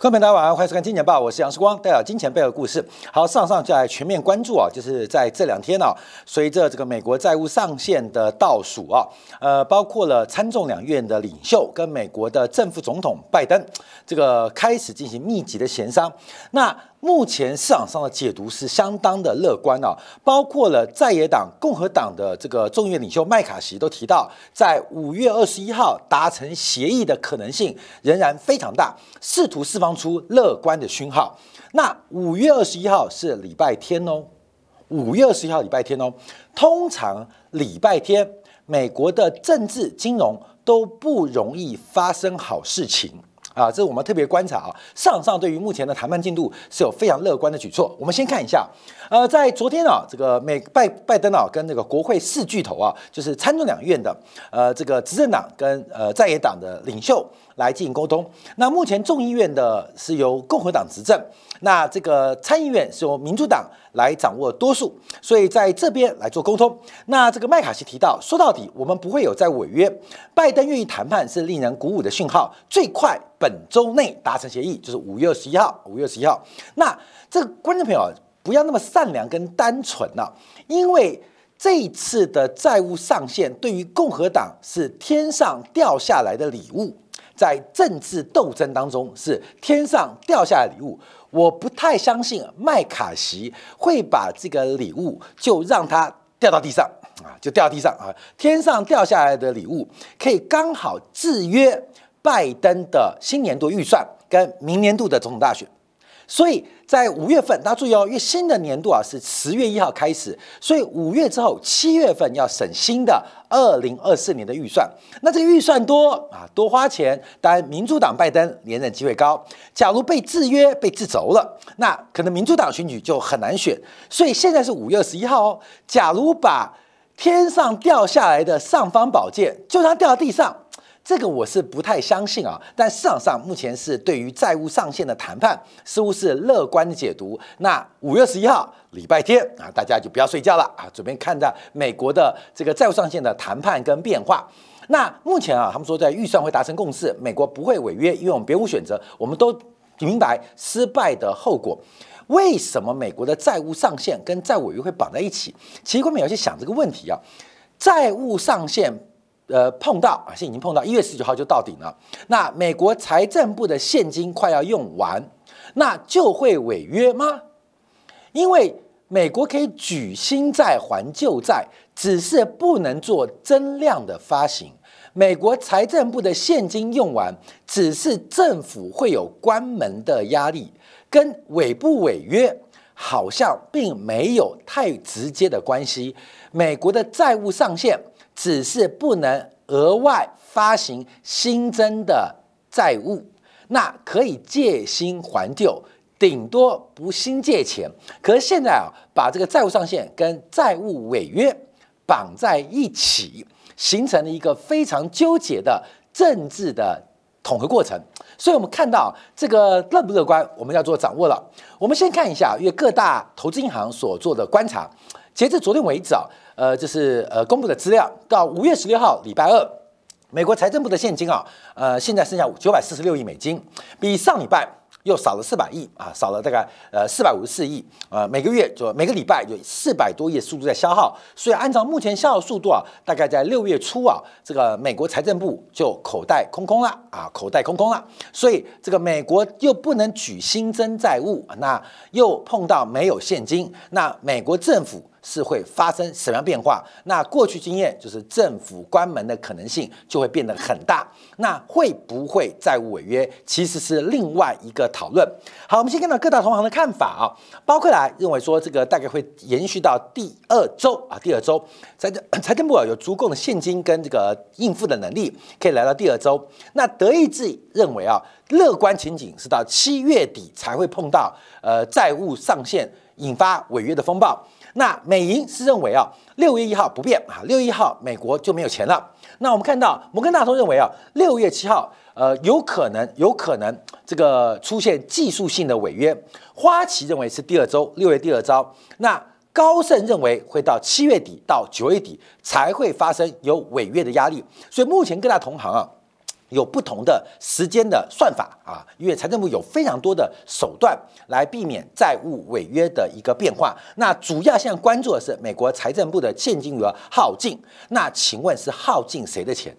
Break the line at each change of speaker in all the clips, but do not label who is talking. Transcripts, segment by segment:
各位朋友大家晚上好，欢迎收看《金钱报》，我是杨世光，带来金钱背后的故事。好，上上就来全面关注啊，就是在这两天啊，随着这个美国债务上限的倒数啊，呃，包括了参众两院的领袖跟美国的正副总统拜登，这个开始进行密集的协商。那目前市场上的解读是相当的乐观啊，包括了在野党共和党的这个众议院领袖麦卡锡都提到，在五月二十一号达成协议的可能性仍然非常大，试图释放出乐观的讯号。那五月二十一号是礼拜天哦，五月二十一号礼拜天哦，通常礼拜天美国的政治金融都不容易发生好事情。啊，这是我们特别观察啊。上上对于目前的谈判进度是有非常乐观的举措。我们先看一下，呃，在昨天啊，这个美拜拜登啊跟那个国会四巨头啊，就是参众两院的呃这个执政党跟呃在野党的领袖来进行沟通。那目前众议院的是由共和党执政，那这个参议院是由民主党来掌握多数，所以在这边来做沟通。那这个麦卡锡提到，说到底我们不会有在违约，拜登愿意谈判是令人鼓舞的讯号，最快。本周内达成协议，就是五月十一号。五月十一号，那这个观众朋友不要那么善良跟单纯呐，因为这一次的债务上限对于共和党是天上掉下来的礼物，在政治斗争当中是天上掉下来礼物。我不太相信麦卡锡会把这个礼物就让它掉到地上啊，就掉地上啊，天上掉下来的礼物可以刚好制约。拜登的新年度预算跟明年度的总统大选，所以在五月份，大家注意哦，因为新的年度啊是十月一号开始，所以五月之后七月份要审新的二零二四年的预算。那这个预算多啊，多花钱，当然民主党拜登连任机会高。假如被制约、被制肘了，那可能民主党选举就很难选。所以现在是五月二十一号哦，假如把天上掉下来的尚方宝剑就让它掉到地上。这个我是不太相信啊，但市场上目前是对于债务上限的谈判似乎是乐观的解读。那五月十一号礼拜天啊，大家就不要睡觉了啊，准备看着美国的这个债务上限的谈判跟变化。那目前啊，他们说在预算会达成共识，美国不会违约，因为我们别无选择，我们都明白失败的后果。为什么美国的债务上限跟债务违约会绑在一起？其实我们要去想这个问题啊，债务上限。呃，碰到啊，现在已经碰到一月十九号就到顶了。那美国财政部的现金快要用完，那就会违约吗？因为美国可以举新债还旧债，只是不能做增量的发行。美国财政部的现金用完，只是政府会有关门的压力，跟违不违约好像并没有太直接的关系。美国的债务上限。只是不能额外发行新增的债务，那可以借新还旧，顶多不新借钱。可是现在啊，把这个债务上限跟债务违约绑在一起，形成了一个非常纠结的政治的统合过程。所以，我们看到这个乐不乐观，我们要做掌握了。我们先看一下，因为各大投资银行所做的观察，截至昨天为止啊。呃，这是呃公布的资料，到五月十六号礼拜二，美国财政部的现金啊，呃，现在剩下九百四十六亿美金，比上礼拜又少了四百亿啊，少了大概呃四百五十四亿啊，每个月就每个礼拜有四百多亿的速度在消耗，所以按照目前消耗速度啊，大概在六月初啊，这个美国财政部就口袋空空了啊，口袋空空了，所以这个美国又不能举新增债务，那又碰到没有现金，那美国政府。是会发生什么样变化？那过去经验就是政府关门的可能性就会变得很大。那会不会债务违约，其实是另外一个讨论。好，我们先看到各大同行的看法啊，包括来认为说这个大概会延续到第二周啊，第二周财政 财政部啊有足够的现金跟这个应付的能力，可以来到第二周。那德意志认为啊，乐观情景是到七月底才会碰到呃债务上限引发违约的风暴。那美银是认为啊，六月一号不变啊，六月一号美国就没有钱了。那我们看到摩根大通认为啊，六月七号呃有可能有可能这个出现技术性的违约。花旗认为是第二周，六月第二周。那高盛认为会到七月底到九月底才会发生有违约的压力。所以目前各大同行啊。有不同的时间的算法啊，因为财政部有非常多的手段来避免债务违约的一个变化。那主要现在关注的是美国财政部的现金额耗尽。那请问是耗尽谁的钱？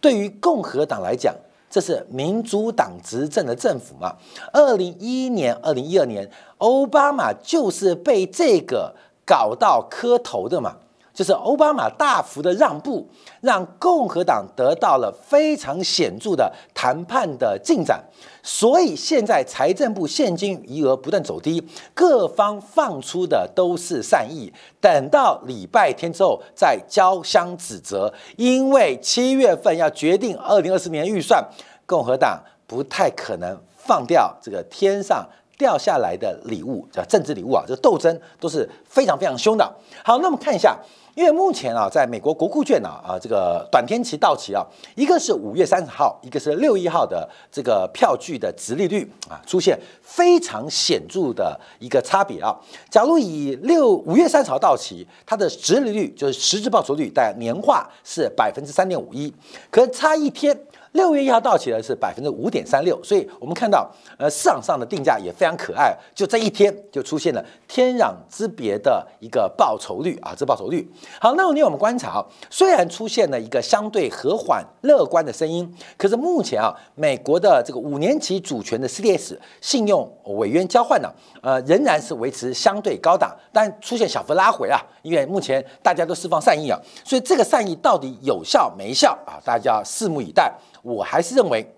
对于共和党来讲，这是民主党执政的政府嘛？二零一一年、二零一二年，奥巴马就是被这个搞到磕头的嘛。就是奥巴马大幅的让步，让共和党得到了非常显著的谈判的进展，所以现在财政部现金余额不断走低，各方放出的都是善意，等到礼拜天之后再交相指责，因为七月份要决定二零二四年预算，共和党不太可能放掉这个天上掉下来的礼物，叫政治礼物啊，这个斗争都是非常非常凶的。好，那么看一下。因为目前啊，在美国国库券呢啊这个短天期到期啊，一个是五月三十号，一个是六一号的这个票据的值利率啊，出现非常显著的一个差别啊。假如以六五月三十号到期，它的值利率就是实质报酬率在年化是百分之三点五一，可差一天。六月一号到期的是百分之五点三六，所以我们看到，呃，市场上的定价也非常可爱，就这一天就出现了天壤之别的一个报酬率啊，这报酬率。好，那你我们观察，虽然出现了一个相对和缓乐观的声音，可是目前啊，美国的这个五年期主权的 CDS 信用违约交换呢，呃，仍然是维持相对高档，但出现小幅拉回啊，因为目前大家都释放善意啊，所以这个善意到底有效没效啊，大家拭目以待。我还是认为，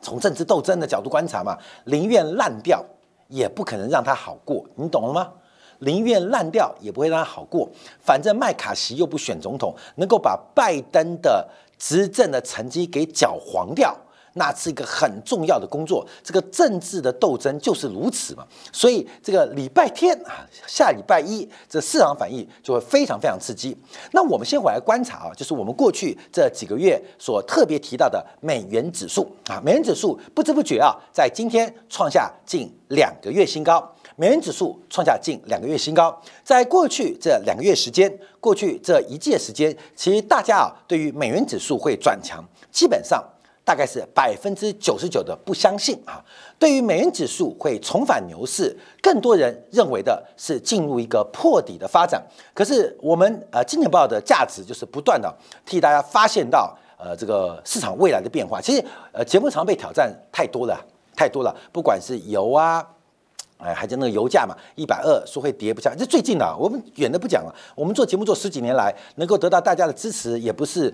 从政治斗争的角度观察嘛，宁愿烂掉，也不可能让他好过，你懂了吗？宁愿烂掉，也不会让他好过。反正麦卡锡又不选总统，能够把拜登的执政的成绩给搅黄掉。那是一个很重要的工作，这个政治的斗争就是如此嘛。所以这个礼拜天啊，下礼拜一，这市场反应就会非常非常刺激。那我们先回来观察啊，就是我们过去这几个月所特别提到的美元指数啊，美元指数不知不觉啊，在今天创下近两个月新高。美元指数创下近两个月新高，在过去这两个月时间，过去这一届时间，其实大家啊，对于美元指数会转强，基本上。大概是百分之九十九的不相信啊，对于美元指数会重返牛市，更多人认为的是进入一个破底的发展。可是我们呃金钱报的价值就是不断的替大家发现到呃这个市场未来的变化。其实呃节目常被挑战太多了，太多了，不管是油啊，哎还就那个油价嘛，一百二说会跌不下，这最近的我们远的不讲了。我们做节目做十几年来，能够得到大家的支持，也不是。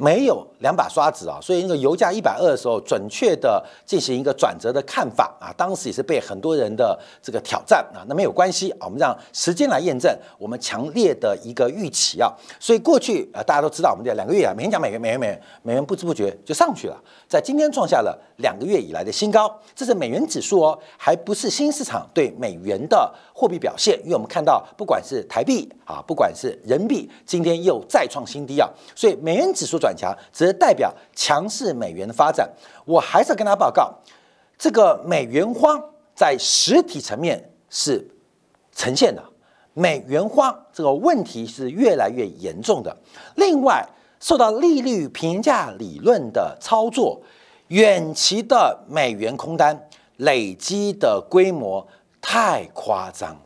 没有两把刷子啊，所以那个油价一百二的时候，准确的进行一个转折的看法啊，当时也是被很多人的这个挑战啊，那没有关系啊，我们让时间来验证我们强烈的一个预期啊，所以过去啊，大家都知道我们这两个月啊，每天讲美元，美元，美元，美元不知不觉就上去了，在今天创下了两个月以来的新高，这是美元指数哦，还不是新市场对美元的货币表现，因为我们看到不管是台币啊，不管是人民币，今天又再创新低啊，所以美元指数转。转强只是代表强势美元的发展，我还是跟大家报告，这个美元荒在实体层面是呈现的，美元荒这个问题是越来越严重的。另外，受到利率评价理论的操作，远期的美元空单累积的规模太夸张，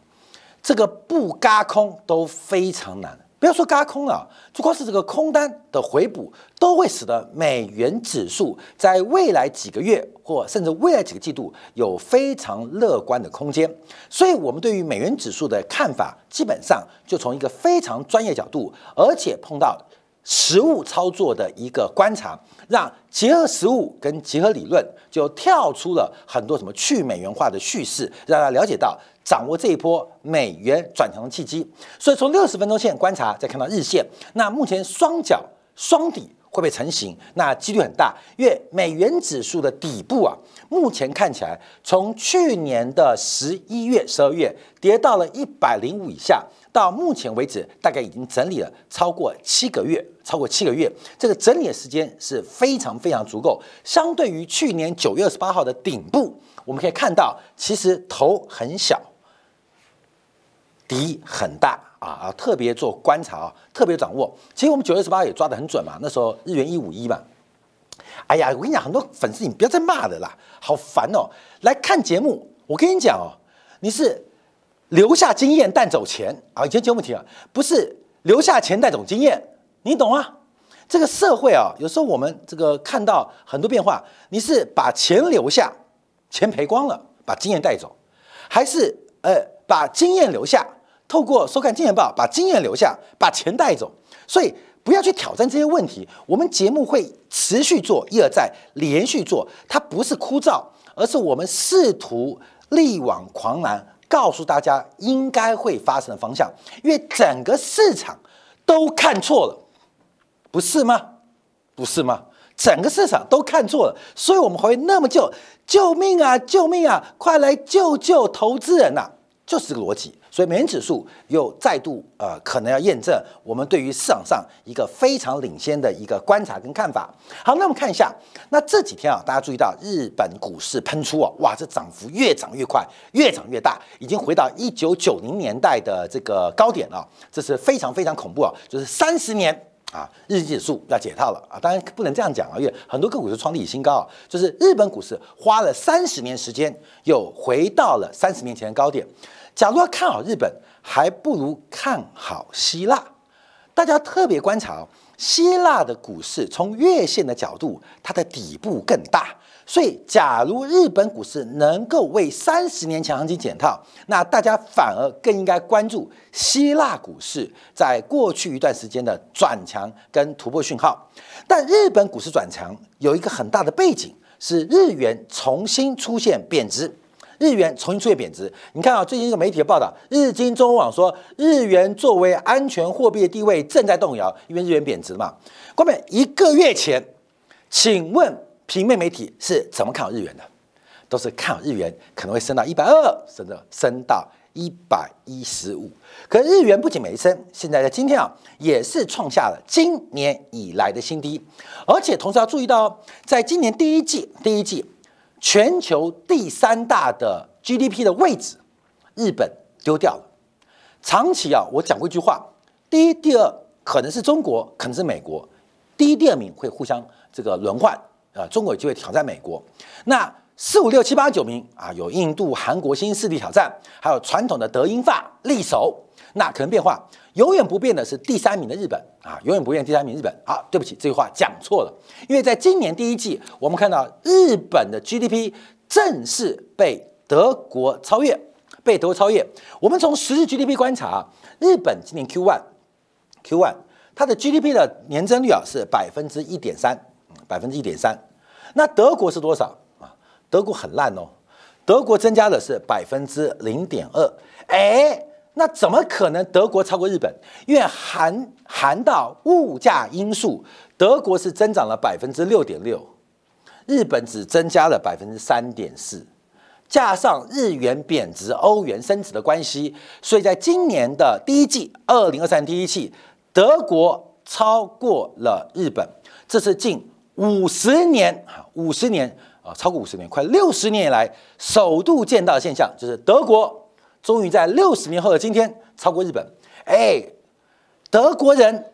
这个不嘎空都非常难。不要说嘎空了，就光是这个空单的回补，都会使得美元指数在未来几个月或甚至未来几个季度有非常乐观的空间。所以，我们对于美元指数的看法，基本上就从一个非常专业角度，而且碰到实物操作的一个观察，让结合实物跟结合理论，就跳出了很多什么去美元化的叙事，让大家了解到。掌握这一波美元转强的契机，所以从六十分钟线观察，再看到日线，那目前双脚双底会不会成型？那几率很大，因为美元指数的底部啊，目前看起来从去年的十一月、十二月跌到了一百零五以下，到目前为止大概已经整理了超过七个月，超过七个月，这个整理的时间是非常非常足够，相对于去年九月二十八号的顶部，我们可以看到，其实头很小。底很大啊啊！特别做观察啊，特别掌握。其实我们九月十八也抓得很准嘛，那时候日元一五一嘛。哎呀，我跟你讲，很多粉丝你不要再骂了啦，好烦哦！来看节目，我跟你讲哦，你是留下经验带走钱啊。以前节目提啊，不是留下钱带走经验，你懂啊？这个社会啊，有时候我们这个看到很多变化，你是把钱留下，钱赔光了，把经验带走，还是呃把经验留下，透过收看《经验报》把经验留下，把钱带走？所以。不要去挑战这些问题，我们节目会持续做，一而再，连续做。它不是枯燥，而是我们试图力挽狂澜，告诉大家应该会发生的方向。因为整个市场都看错了，不是吗？不是吗？整个市场都看错了，所以我们会那么救救命啊！救命啊！快来救救投资人呐！就是这个逻辑。所以美元指数又再度呃，可能要验证我们对于市场上一个非常领先的一个观察跟看法。好，那我们看一下，那这几天啊，大家注意到日本股市喷出啊，哇，这涨幅越涨越快，越涨越大，已经回到一九九零年代的这个高点了，这是非常非常恐怖啊，就是三十年啊，日经指数要解套了啊，当然不能这样讲啊，因为很多个股是创历史新高啊，就是日本股市花了三十年时间又回到了三十年前的高点。假如要看好日本，还不如看好希腊。大家特别观察哦，希腊的股市从月线的角度，它的底部更大。所以，假如日本股市能够为三十年强行情解套，那大家反而更应该关注希腊股市在过去一段时间的转强跟突破讯号。但日本股市转强有一个很大的背景，是日元重新出现贬值。日元重新出现贬值，你看啊，最近一个媒体的报道，日经中文网说，日元作为安全货币的地位正在动摇，因为日元贬值嘛。关妹，一个月前，请问平面媒体是怎么看好日元的？都是看好日元可能会升到一百二，甚至升到一百一十五。可日元不仅没升，现在在今天啊，也是创下了今年以来的新低，而且同时要注意到，在今年第一季，第一季。全球第三大的 GDP 的位置，日本丢掉了。长期啊，我讲过一句话：第一、第二可能是中国，可能是美国。第一、第二名会互相这个轮换啊，中国有机会挑战美国。那四五六七八九名啊，有印度、韩国新势力挑战，还有传统的德英法力守。那可能变化。永远不变的是第三名的日本啊，永远不变第三名日本。好，对不起，这句话讲错了。因为在今年第一季，我们看到日本的 GDP 正式被德国超越，被德国超越。我们从实际 GDP 观察，日本今年 Q one，Q one 它的 GDP 的年增率啊是百分之一点三，百分之一点三。那德国是多少啊？德国很烂哦，德国增加的是百分之零点二。哎。那怎么可能德国超过日本？因为含含到物价因素，德国是增长了百分之六点六，日本只增加了百分之三点四，加上日元贬值、欧元升值的关系，所以在今年的第一季，二零二三第一季，德国超过了日本，这是近五十年啊，五十年啊，超过五十年，快六十年以来首度见到的现象，就是德国。终于在六十年后的今天超过日本，哎，德国人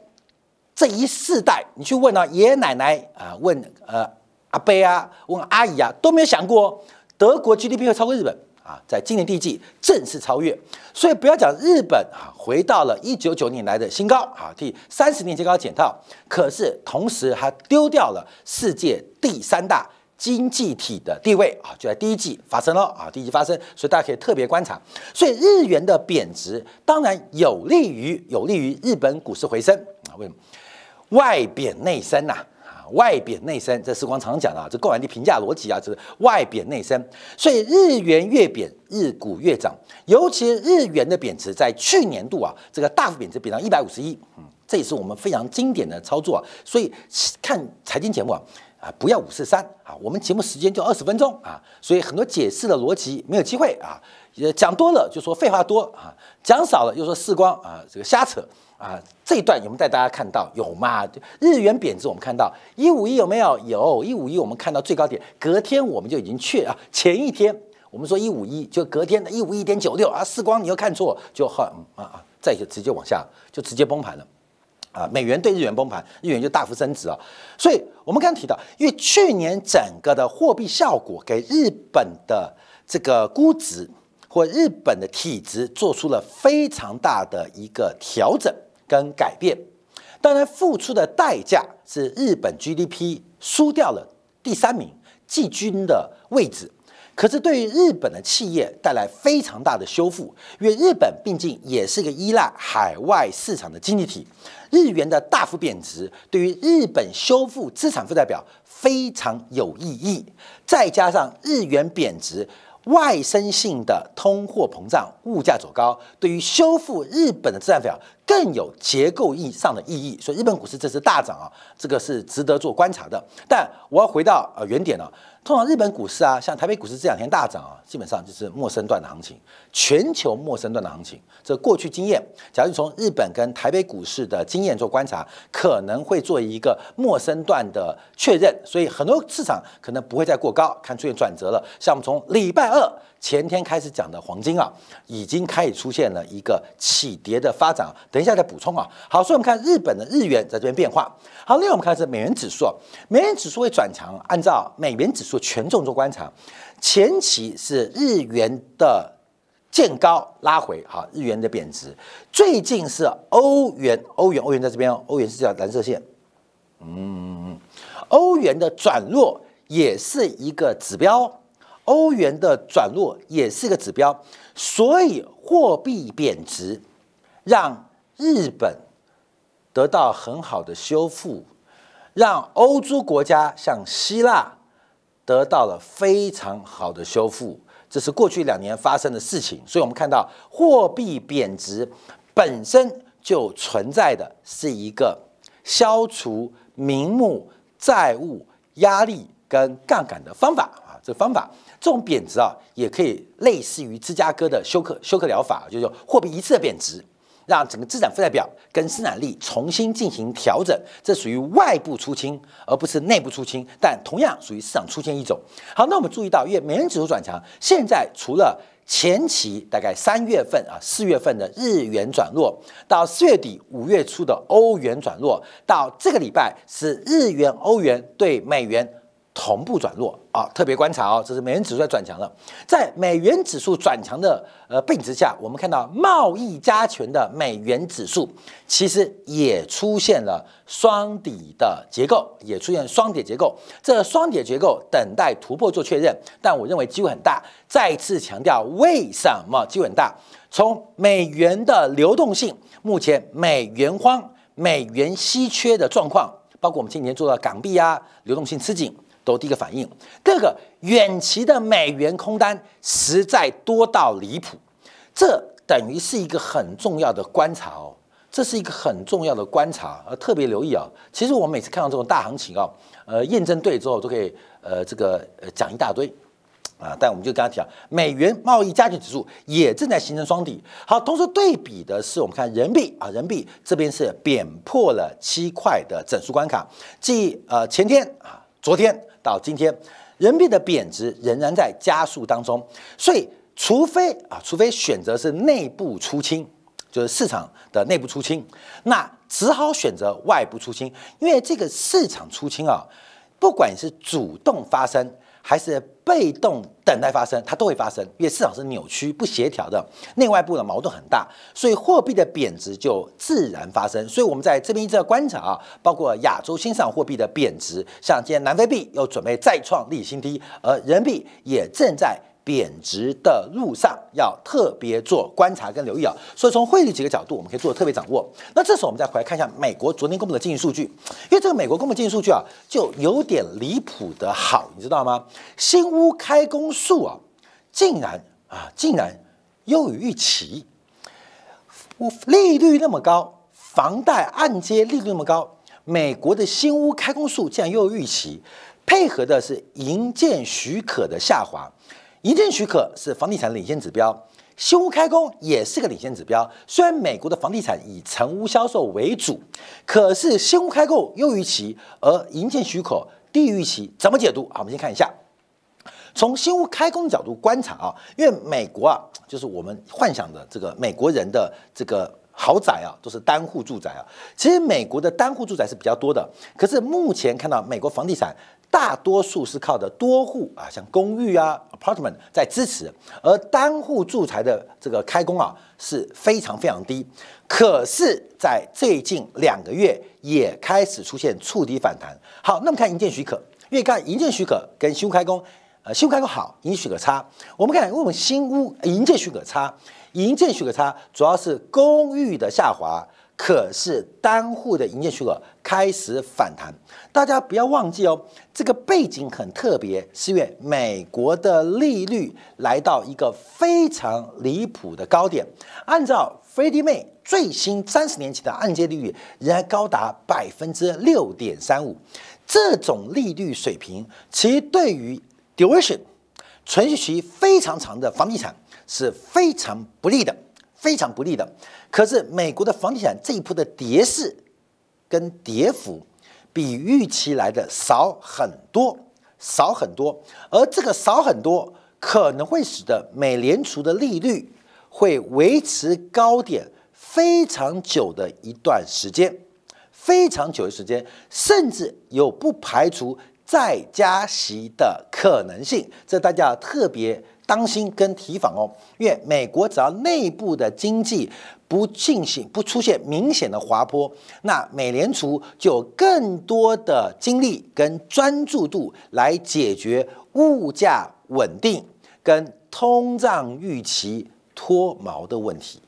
这一世代，你去问啊爷爷奶奶啊，问呃阿伯啊，问阿姨啊，都没有想过德国 GDP 会超过日本啊，在今年第一季正式超越。所以不要讲日本啊，回到了一九九年来的新高啊，替三十年前高检套，可是同时还丢掉了世界第三大。经济体的地位啊，就在第一季发生了啊，第一季发生，所以大家可以特别观察。所以日元的贬值当然有利于有利于日本股市回升啊。为什么？外贬内升呐，外贬内升，这时光常讲的啊，这购买力评价逻辑啊，就是外贬内升。所以日元越贬，日股越涨。尤其日元的贬值，在去年度啊，这个大幅贬值，贬到一百五十一，嗯，这也是我们非常经典的操作。所以看财经节目啊。啊，不要五四三啊！我们节目时间就二十分钟啊，所以很多解释的逻辑没有机会啊。也讲多了就说废话多啊，讲少了又说四光啊，这个瞎扯啊。这一段有没有带大家看到？有吗？日元贬值，我们看到一五一有没有？有一五一，我们看到最高点，隔天我们就已经去啊。前一天我们说一五一，就隔天的一五一点九六啊。四光你又看错，就很啊啊，再就直接往下，就直接崩盘了。啊，美元对日元崩盘，日元就大幅升值啊。所以我们刚刚提到，因为去年整个的货币效果给日本的这个估值或日本的体质做出了非常大的一个调整跟改变。当然，付出的代价是日本 GDP 输掉了第三名季军的位置。可是对于日本的企业带来非常大的修复，因为日本毕竟也是个依赖海外市场的经济体，日元的大幅贬值对于日本修复资产负债表非常有意义。再加上日元贬值，外生性的通货膨胀、物价走高，对于修复日本的资产表更有结构意义上的意义。所以日本股市这次大涨啊，这个是值得做观察的。但我要回到呃原点了。通常日本股市啊，像台北股市这两天大涨啊，基本上就是陌生段的行情，全球陌生段的行情。这过去经验，假如从日本跟台北股市的经验做观察，可能会做一个陌生段的确认，所以很多市场可能不会再过高，看出现转折了。像我们从礼拜二。前天开始讲的黄金啊，已经开始出现了一个起跌的发展。等一下再补充啊。好，所以我们看日本的日元在这边变化。好，另外我们看是美元指数，美元指数会转强。按照美元指数权重做观察，前期是日元的见高拉回，好，日元的贬值。最近是欧元，欧元，欧元在这边，欧元是这条蓝色线。嗯，欧元的转弱也是一个指标。欧元的转弱也是个指标，所以货币贬值让日本得到很好的修复，让欧洲国家像希腊得到了非常好的修复，这是过去两年发生的事情。所以我们看到货币贬值本身就存在的是一个消除名目债务压力跟杠杆的方法啊，这方法。这种贬值啊，也可以类似于芝加哥的休克休克疗法，就是货币一次的贬值，让整个资产负债表跟生产力重新进行调整。这属于外部出清，而不是内部出清，但同样属于市场出现一种。好，那我们注意到，因为美元指数转强，现在除了前期大概三月份啊、四月份的日元转弱，到四月底、五月初的欧元转弱，到这个礼拜是日元、欧元对美元。同步转弱啊，特别观察哦，这是美元指数在转强了。在美元指数转强的呃背景之下，我们看到贸易加权的美元指数其实也出现了双底的结构，也出现双底结构。这双底结构等待突破做确认，但我认为机会很大。再次强调，为什么机会很大？从美元的流动性，目前美元荒、美元稀缺的状况，包括我们今年做到港币啊流动性吃紧。都第一个反应，第二个远期的美元空单实在多到离谱，这等于是一个很重要的观察哦，这是一个很重要的观察，呃，特别留意啊。其实我每次看到这种大行情啊，呃，验证对之后都可以呃这个呃讲一大堆啊，但我们就跟他讲，美元贸易加权指数也正在形成双底。好，同时对比的是我们看人民币啊，人民币这边是贬破了七块的整数关卡，即呃前天啊，昨天。到今天，人民币的贬值仍然在加速当中，所以除非啊，除非选择是内部出清，就是市场的内部出清，那只好选择外部出清，因为这个市场出清啊，不管是主动发生。还是被动等待发生，它都会发生，因为市场是扭曲不协调的，内外部的矛盾很大，所以货币的贬值就自然发生。所以我们在这边一直在观察啊，包括亚洲新市场货币的贬值，像今天南非币又准备再创历史新低，而人民币也正在。贬值的路上要特别做观察跟留意啊，所以从汇率几个角度，我们可以做特别掌握。那这时候我们再回来看一下美国昨天公布的经济数据，因为这个美国公布经济数据啊，就有点离谱的好，你知道吗？新屋开工数啊，竟然啊，竟然优于预期，利率那么高，房贷按揭利率那么高，美国的新屋开工数竟然优于预期，配合的是营建许可的下滑。营建许可是房地产领先指标，新屋开工也是个领先指标。虽然美国的房地产以成屋销售为主，可是新屋开工优于期，而营建许可低于其，怎么解读？好，我们先看一下。从新屋开工的角度观察啊，因为美国啊，就是我们幻想的这个美国人的这个。豪宅啊，都是单户住宅啊。其实美国的单户住宅是比较多的，可是目前看到美国房地产大多数是靠的多户啊，像公寓啊 apartment 在支持，而单户住宅的这个开工啊是非常非常低。可是，在最近两个月也开始出现触底反弹。好，那么看营建许可，因为看营建许可跟新屋开工，呃，新屋开工好，营建许可差。我们看，因为我们新屋营建许可差。营建许可差，主要是公寓的下滑，可是单户的营业许可开始反弹。大家不要忘记哦，这个背景很特别，是因为美国的利率来到一个非常离谱的高点。按照 Freddie Mae 最新三十年期的按揭利率，仍然高达百分之六点三五。这种利率水平，其对于 duration 存续期非常长的房地产。是非常不利的，非常不利的。可是美国的房地产这一波的跌势跟跌幅，比预期来的少很多，少很多。而这个少很多，可能会使得美联储的利率会维持高点非常久的一段时间，非常久的时间，甚至有不排除再加息的可能性。这大家特别。当心跟提防哦，因为美国只要内部的经济不进行不出现明显的滑坡，那美联储就有更多的精力跟专注度来解决物价稳定跟通胀预期脱毛的问题。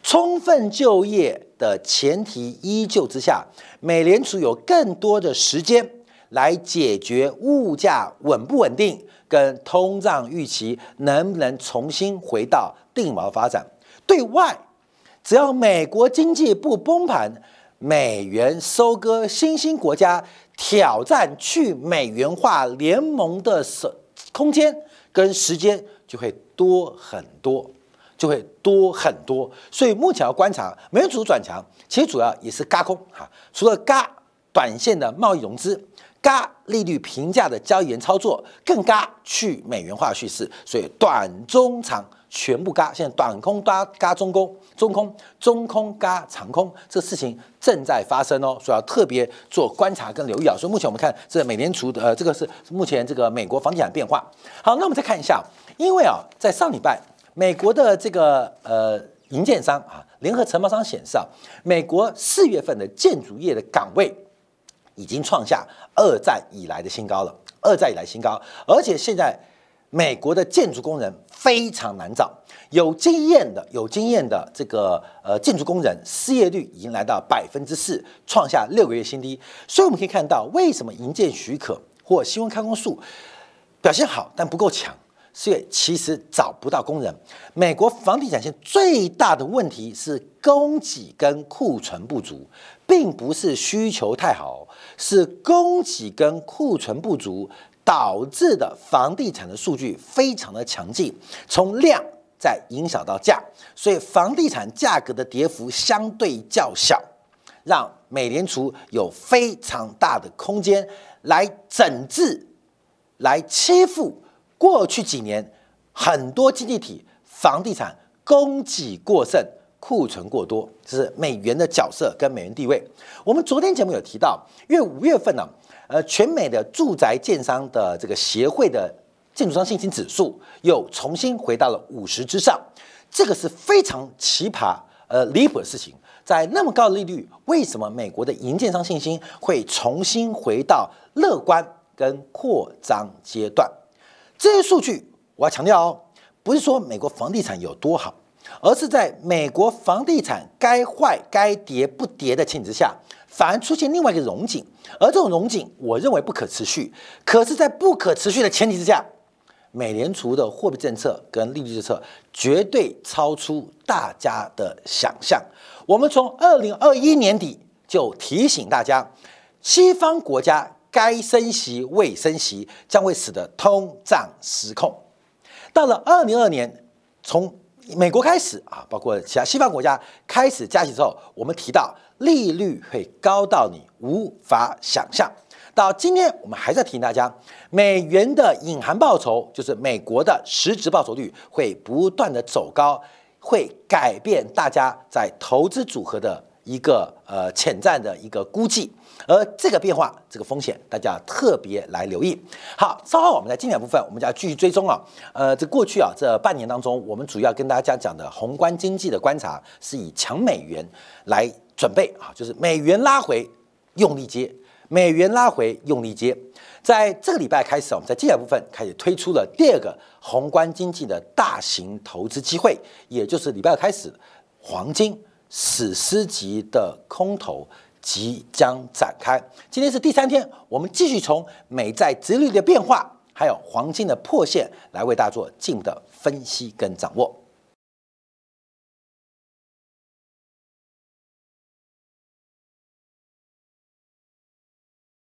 充分就业的前提依旧之下，美联储有更多的时间来解决物价稳不稳定。跟通胀预期能不能重新回到定锚发展？对外，只要美国经济不崩盘，美元收割新兴国家，挑战去美元化联盟的时空间跟时间就会多很多，就会多很多。所以目前要观察美元主转强，其实主要也是嘎空哈，除了嘎短线的贸易融资。嘎利率平价的交易员操作，更嘎去美元化叙事，所以短中长全部嘎。现在短空嘎嘎中空，中空中空嘎长空，这个事情正在发生哦，所以要特别做观察跟留意啊。所以目前我们看这美联储的呃，这个是目前这个美国房地产变化。好，那我们再看一下，因为啊，在上礼拜美国的这个呃营建商啊，联合承包商显示啊，美国四月份的建筑业的岗位。已经创下二战以来的新高了，二战以来新高，而且现在美国的建筑工人非常难找，有经验的有经验的这个呃建筑工人失业率已经来到百分之四，创下六个月新低。所以我们可以看到，为什么营建许可或新闻开工数表现好但不够强，是因为其实找不到工人。美国房地产现最大的问题是供给跟库存不足。并不是需求太好，是供给跟库存不足导致的房地产的数据非常的强劲，从量再影响到价，所以房地产价格的跌幅相对较小，让美联储有非常大的空间来整治、来欺负过去几年很多经济体房地产供给过剩。库存过多，这是美元的角色跟美元地位。我们昨天节目有提到，因为五月份呢，呃，全美的住宅建商的这个协会的建筑商信心指数又重新回到了五十之上，这个是非常奇葩、呃离谱的事情。在那么高的利率，为什么美国的营建商信心会重新回到乐观跟扩张阶段？这些数据我要强调哦，不是说美国房地产有多好。而是在美国房地产该坏该跌不跌的情景之下，反而出现另外一个融景，而这种融景，我认为不可持续。可是，在不可持续的前提之下，美联储的货币政策跟利率政策绝对超出大家的想象。我们从二零二一年底就提醒大家，西方国家该升息未升息，将会使得通胀失控。到了二零二年，从美国开始啊，包括其他西方国家开始加息之后，我们提到利率会高到你无法想象。到今天，我们还在提醒大家，美元的隐含报酬就是美国的实质报酬率会不断的走高，会改变大家在投资组合的一个呃潜在的一个估计。而这个变化，这个风险，大家特别来留意。好，稍后我们在经典部分，我们就要继续追踪啊。呃，这过去啊，这半年当中，我们主要跟大家讲的宏观经济的观察，是以强美元来准备啊，就是美元拉回用力接，美元拉回用力接。在这个礼拜开始，我们在经典部分开始推出了第二个宏观经济的大型投资机会，也就是礼拜二开始，黄金史诗级的空头。即将展开。今天是第三天，我们继续从美债殖率的变化，还有黄金的破线，来为大家做进的分析跟掌握。